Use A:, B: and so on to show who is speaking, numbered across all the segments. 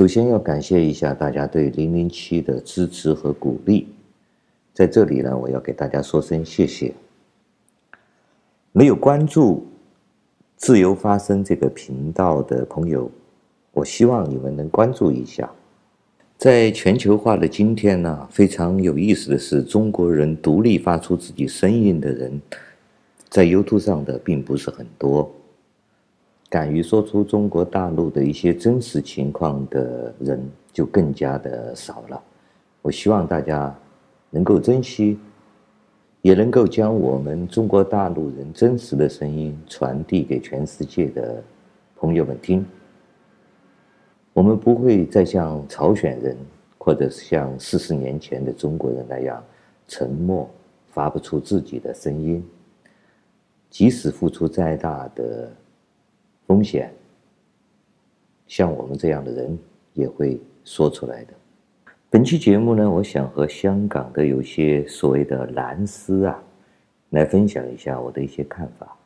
A: 首先要感谢一下大家对零零七的支持和鼓励，在这里呢，我要给大家说声谢谢。没有关注“自由发声”这个频道的朋友，我希望你们能关注一下。在全球化的今天呢，非常有意思的是，中国人独立发出自己声音的人，在 YouTube 上的并不是很多。敢于说出中国大陆的一些真实情况的人就更加的少了。我希望大家能够珍惜，也能够将我们中国大陆人真实的声音传递给全世界的朋友们听。我们不会再像朝鲜人，或者是像四十年前的中国人那样沉默，发不出自己的声音。即使付出再大的风险，像我们这样的人也会说出来的。本期节目呢，我想和香港的有些所谓的蓝丝啊，来分享一下我的一些看法。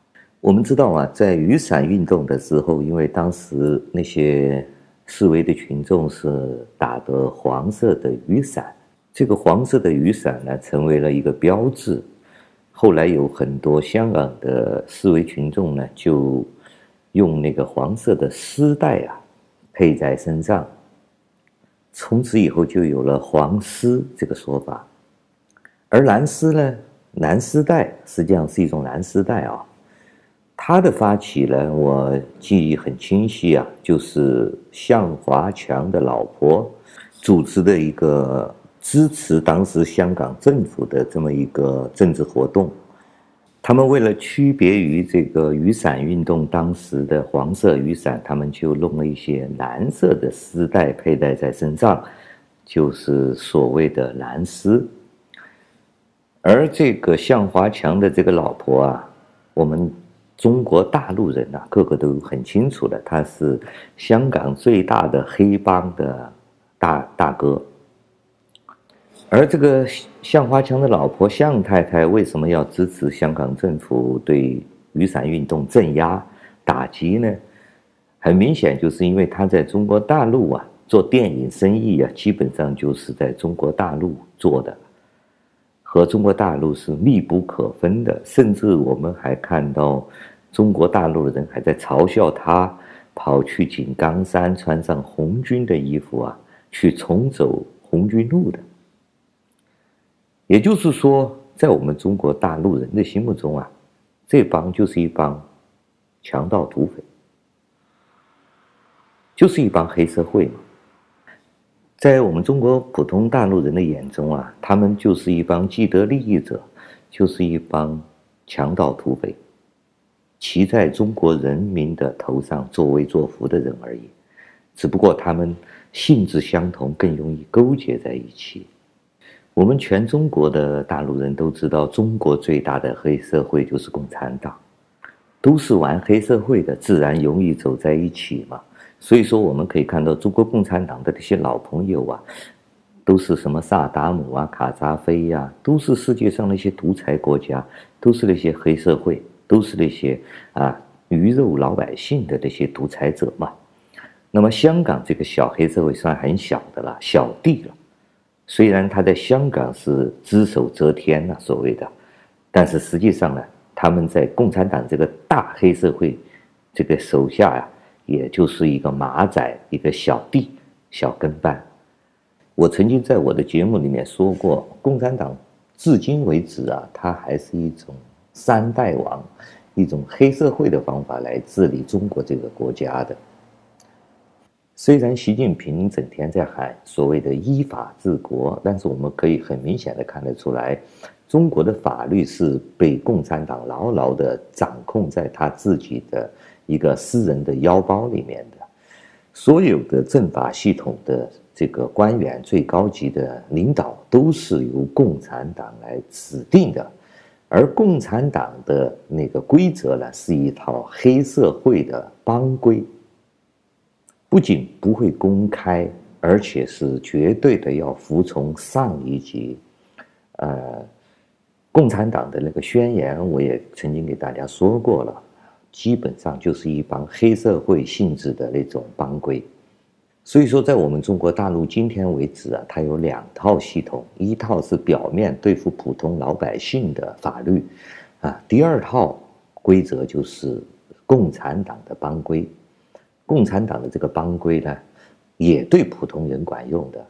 A: 我们知道啊，在雨伞运动的时候，因为当时那些示威的群众是打的黄色的雨伞，这个黄色的雨伞呢，成为了一个标志。后来有很多香港的示威群众呢，就用那个黄色的丝带啊，配在身上。从此以后就有了黄丝这个说法。而蓝丝呢，蓝丝带实际上是一种蓝丝带啊。它的发起人，我记忆很清晰啊，就是向华强的老婆组织的一个支持当时香港政府的这么一个政治活动。他们为了区别于这个雨伞运动当时的黄色雨伞，他们就弄了一些蓝色的丝带佩戴在身上，就是所谓的蓝丝。而这个向华强的这个老婆啊，我们。中国大陆人呐、啊，个个都很清楚的，他是香港最大的黑帮的大大哥。而这个向华强的老婆向太太为什么要支持香港政府对雨伞运动镇压打击呢？很明显，就是因为他在中国大陆啊做电影生意啊，基本上就是在中国大陆做的。和中国大陆是密不可分的，甚至我们还看到中国大陆的人还在嘲笑他跑去井冈山穿上红军的衣服啊，去重走红军路的。也就是说，在我们中国大陆人的心目中啊，这帮就是一帮强盗土匪，就是一帮黑社会嘛。在我们中国普通大陆人的眼中啊，他们就是一帮既得利益者，就是一帮强盗土匪，骑在中国人民的头上作威作福的人而已。只不过他们性质相同，更容易勾结在一起。我们全中国的大陆人都知道，中国最大的黑社会就是共产党，都是玩黑社会的，自然容易走在一起嘛。所以说，我们可以看到中国共产党的这些老朋友啊，都是什么萨达姆啊、卡扎菲呀，都是世界上那些独裁国家，都是那些黑社会，都是那些啊鱼肉老百姓的那些独裁者嘛。那么香港这个小黑社会算很小的了，小弟了。虽然他在香港是只手遮天呐，所谓的，但是实际上呢，他们在共产党这个大黑社会这个手下呀。也就是一个马仔，一个小弟、小跟班。我曾经在我的节目里面说过，共产党至今为止啊，它还是一种三代王，一种黑社会的方法来治理中国这个国家的。虽然习近平整天在喊所谓的依法治国，但是我们可以很明显的看得出来，中国的法律是被共产党牢牢的掌控在他自己的。一个私人的腰包里面的，所有的政法系统的这个官员、最高级的领导都是由共产党来指定的，而共产党的那个规则呢，是一套黑社会的帮规，不仅不会公开，而且是绝对的要服从上一级。呃，共产党的那个宣言，我也曾经给大家说过了。基本上就是一帮黑社会性质的那种帮规，所以说，在我们中国大陆今天为止啊，它有两套系统，一套是表面对付普通老百姓的法律，啊，第二套规则就是共产党的帮规。共产党的这个帮规呢，也对普通人管用的，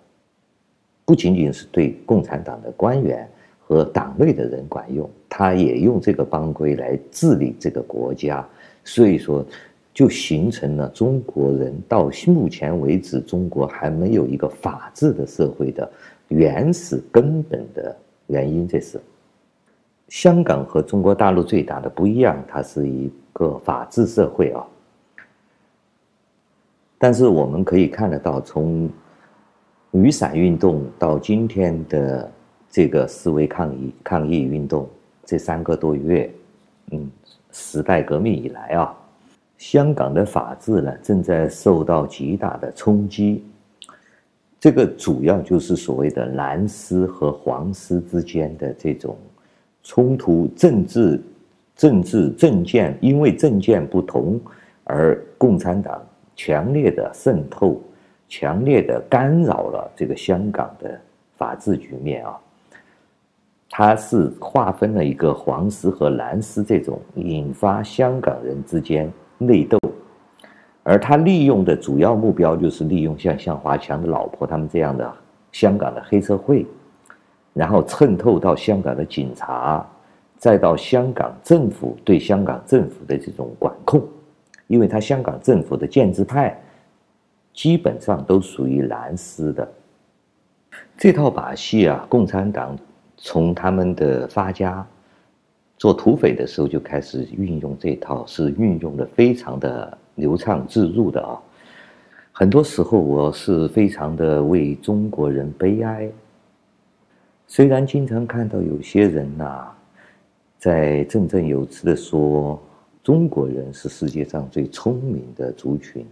A: 不仅仅是对共产党的官员和党内的人管用，他也用这个帮规来治理这个国家。所以说。就形成了中国人到目前为止，中国还没有一个法治的社会的原始根本的原因。这是香港和中国大陆最大的不一样，它是一个法治社会啊。但是我们可以看得到，从雨伞运动到今天的这个示威抗议抗议运动，这三个多月，嗯，时代革命以来啊。香港的法治呢，正在受到极大的冲击。这个主要就是所谓的蓝丝和黄丝之间的这种冲突，政治、政治政见，因为政见不同而共产党强烈的渗透、强烈的干扰了这个香港的法治局面啊。它是划分了一个黄丝和蓝丝这种，引发香港人之间。内斗，而他利用的主要目标就是利用像向华强的老婆他们这样的香港的黑社会，然后渗透到香港的警察，再到香港政府对香港政府的这种管控，因为他香港政府的建制派基本上都属于蓝丝的，这套把戏啊，共产党从他们的发家。做土匪的时候就开始运用这套，是运用的非常的流畅自如的啊。很多时候我是非常的为中国人悲哀。虽然经常看到有些人呐，在振振有词的说中国人是世界上最聪明的族群，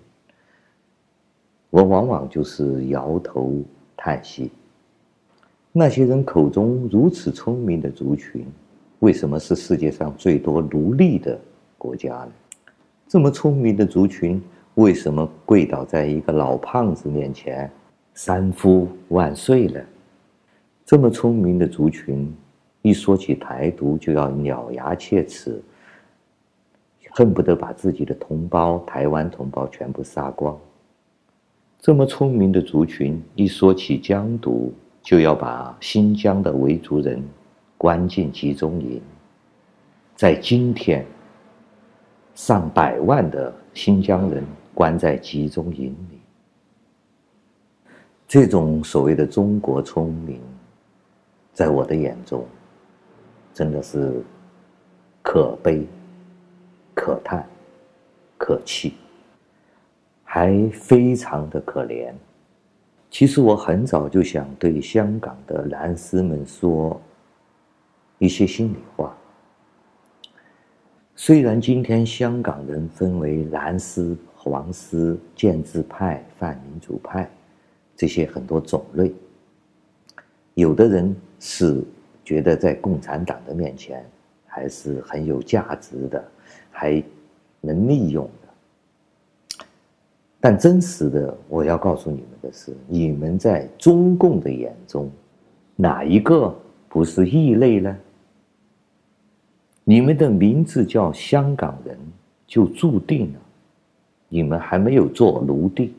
A: 我往往就是摇头叹息。那些人口中如此聪明的族群。为什么是世界上最多奴隶的国家呢？这么聪明的族群，为什么跪倒在一个老胖子面前，三呼万岁呢？这么聪明的族群，一说起台独就要咬牙切齿，恨不得把自己的同胞、台湾同胞全部杀光。这么聪明的族群，一说起疆独，就要把新疆的维族人。关进集中营，在今天，上百万的新疆人关在集中营里。这种所谓的中国聪明，在我的眼中，真的是可悲、可叹、可气，还非常的可怜。其实我很早就想对香港的蓝丝们说。一些心里话。虽然今天香港人分为蓝丝、黄丝、建制派、泛民主派这些很多种类，有的人是觉得在共产党的面前还是很有价值的，还能利用的。但真实的，我要告诉你们的是，你们在中共的眼中，哪一个不是异类呢？你们的名字叫香港人，就注定了你们还没有做奴隶，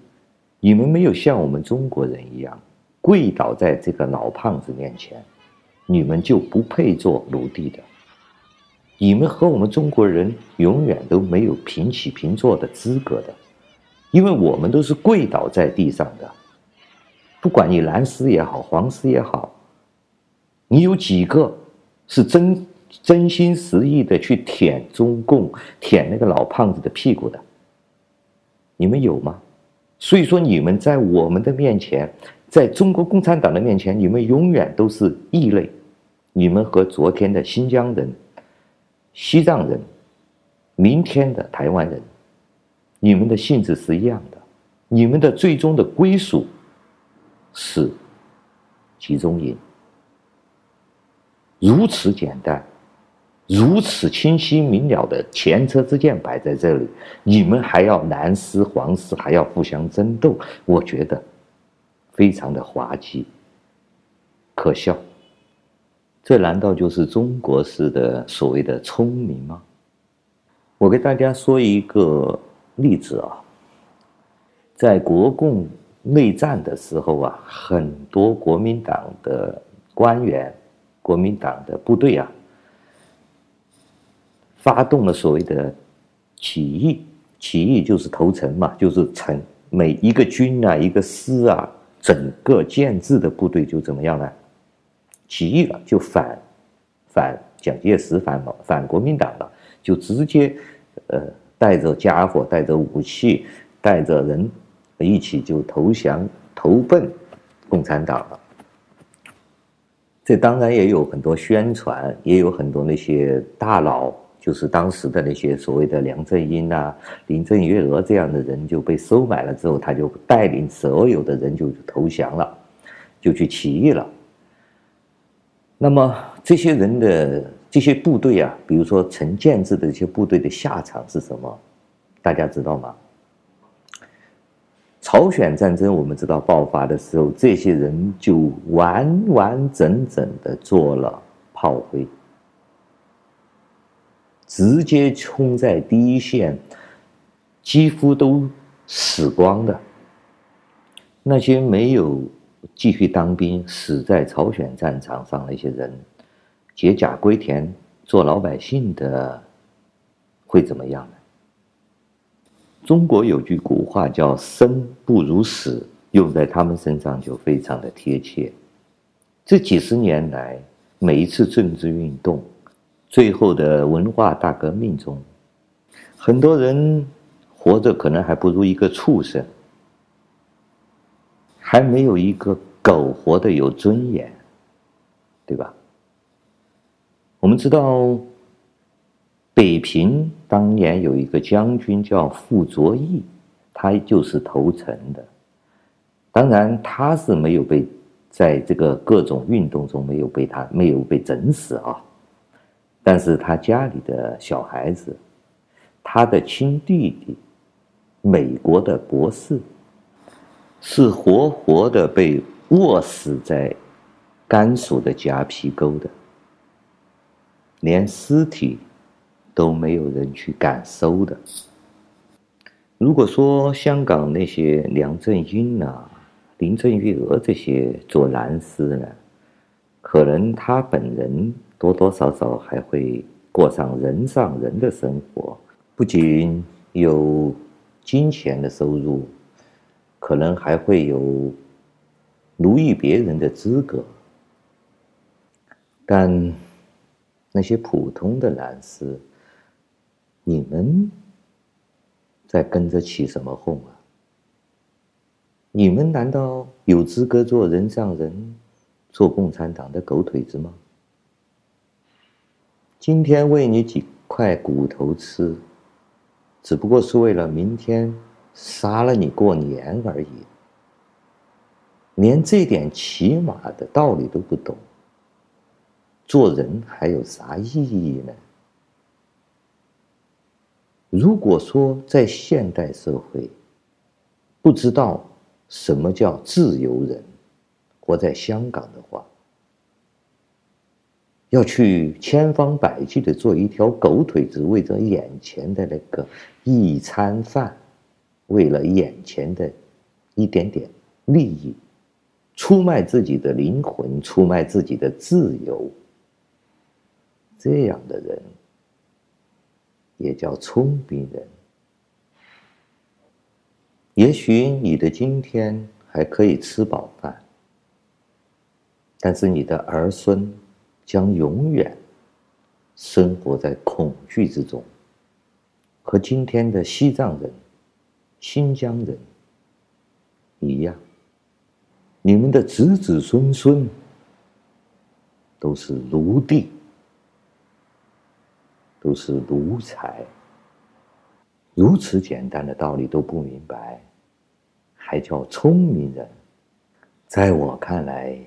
A: 你们没有像我们中国人一样跪倒在这个老胖子面前，你们就不配做奴隶的。你们和我们中国人永远都没有平起平坐的资格的，因为我们都是跪倒在地上的。不管你蓝丝也好，黄丝也好，你有几个是真？真心实意的去舔中共、舔那个老胖子的屁股的，你们有吗？所以说，你们在我们的面前，在中国共产党的面前，你们永远都是异类。你们和昨天的新疆人、西藏人，明天的台湾人，你们的性质是一样的。你们的最终的归属是集中营，如此简单。如此清晰明了的前车之鉴摆在这里，你们还要蓝丝黄丝还要互相争斗，我觉得非常的滑稽，可笑。这难道就是中国式的所谓的聪明吗？我给大家说一个例子啊，在国共内战的时候啊，很多国民党的官员、国民党的部队啊。发动了所谓的起义，起义就是投诚嘛，就是诚，每一个军啊，一个师啊，整个建制的部队就怎么样呢？起义了，就反反蒋介石，反反国民党了，就直接呃带着家伙，带着武器，带着人一起就投降，投奔共产党了。这当然也有很多宣传，也有很多那些大佬。就是当时的那些所谓的梁振英啊、林郑月娥这样的人就被收买了之后，他就带领所有的人就投降了，就去起义了。那么这些人的这些部队啊，比如说陈建制的这些部队的下场是什么？大家知道吗？朝鲜战争我们知道爆发的时候，这些人就完完整整的做了炮灰。直接冲在第一线，几乎都死光的。那些没有继续当兵、死在朝鲜战场上那些人，解甲归田做老百姓的，会怎么样呢？中国有句古话叫“生不如死”，用在他们身上就非常的贴切。这几十年来，每一次政治运动。最后的文化大革命中，很多人活着可能还不如一个畜生，还没有一个狗活得有尊严，对吧？我们知道，北平当年有一个将军叫傅作义，他就是投诚的，当然他是没有被在这个各种运动中没有被他没有被整死啊。但是他家里的小孩子，他的亲弟弟，美国的博士，是活活的被饿死在甘肃的夹皮沟的，连尸体都没有人去敢收的。如果说香港那些梁振英啊、林郑月娥这些做蓝丝呢，可能他本人。多多少少还会过上人上人的生活，不仅有金钱的收入，可能还会有奴役别人的资格。但那些普通的蓝丝，你们在跟着起什么哄啊？你们难道有资格做人上人，做共产党的狗腿子吗？今天喂你几块骨头吃，只不过是为了明天杀了你过年而已。连这点起码的道理都不懂，做人还有啥意义呢？如果说在现代社会不知道什么叫自由人，活在香港的话，要去千方百计的做一条狗腿子，为着眼前的那个一餐饭，为了眼前的一点点利益，出卖自己的灵魂，出卖自己的自由，这样的人也叫聪明人。也许你的今天还可以吃饱饭，但是你的儿孙。将永远生活在恐惧之中，和今天的西藏人、新疆人一样，你们的子子孙孙都是奴隶，都是奴才。如此简单的道理都不明白，还叫聪明人？在我看来，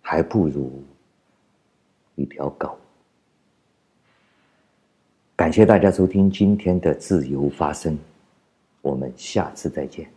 A: 还不如。一条狗。感谢大家收听今天的自由发声，我们下次再见。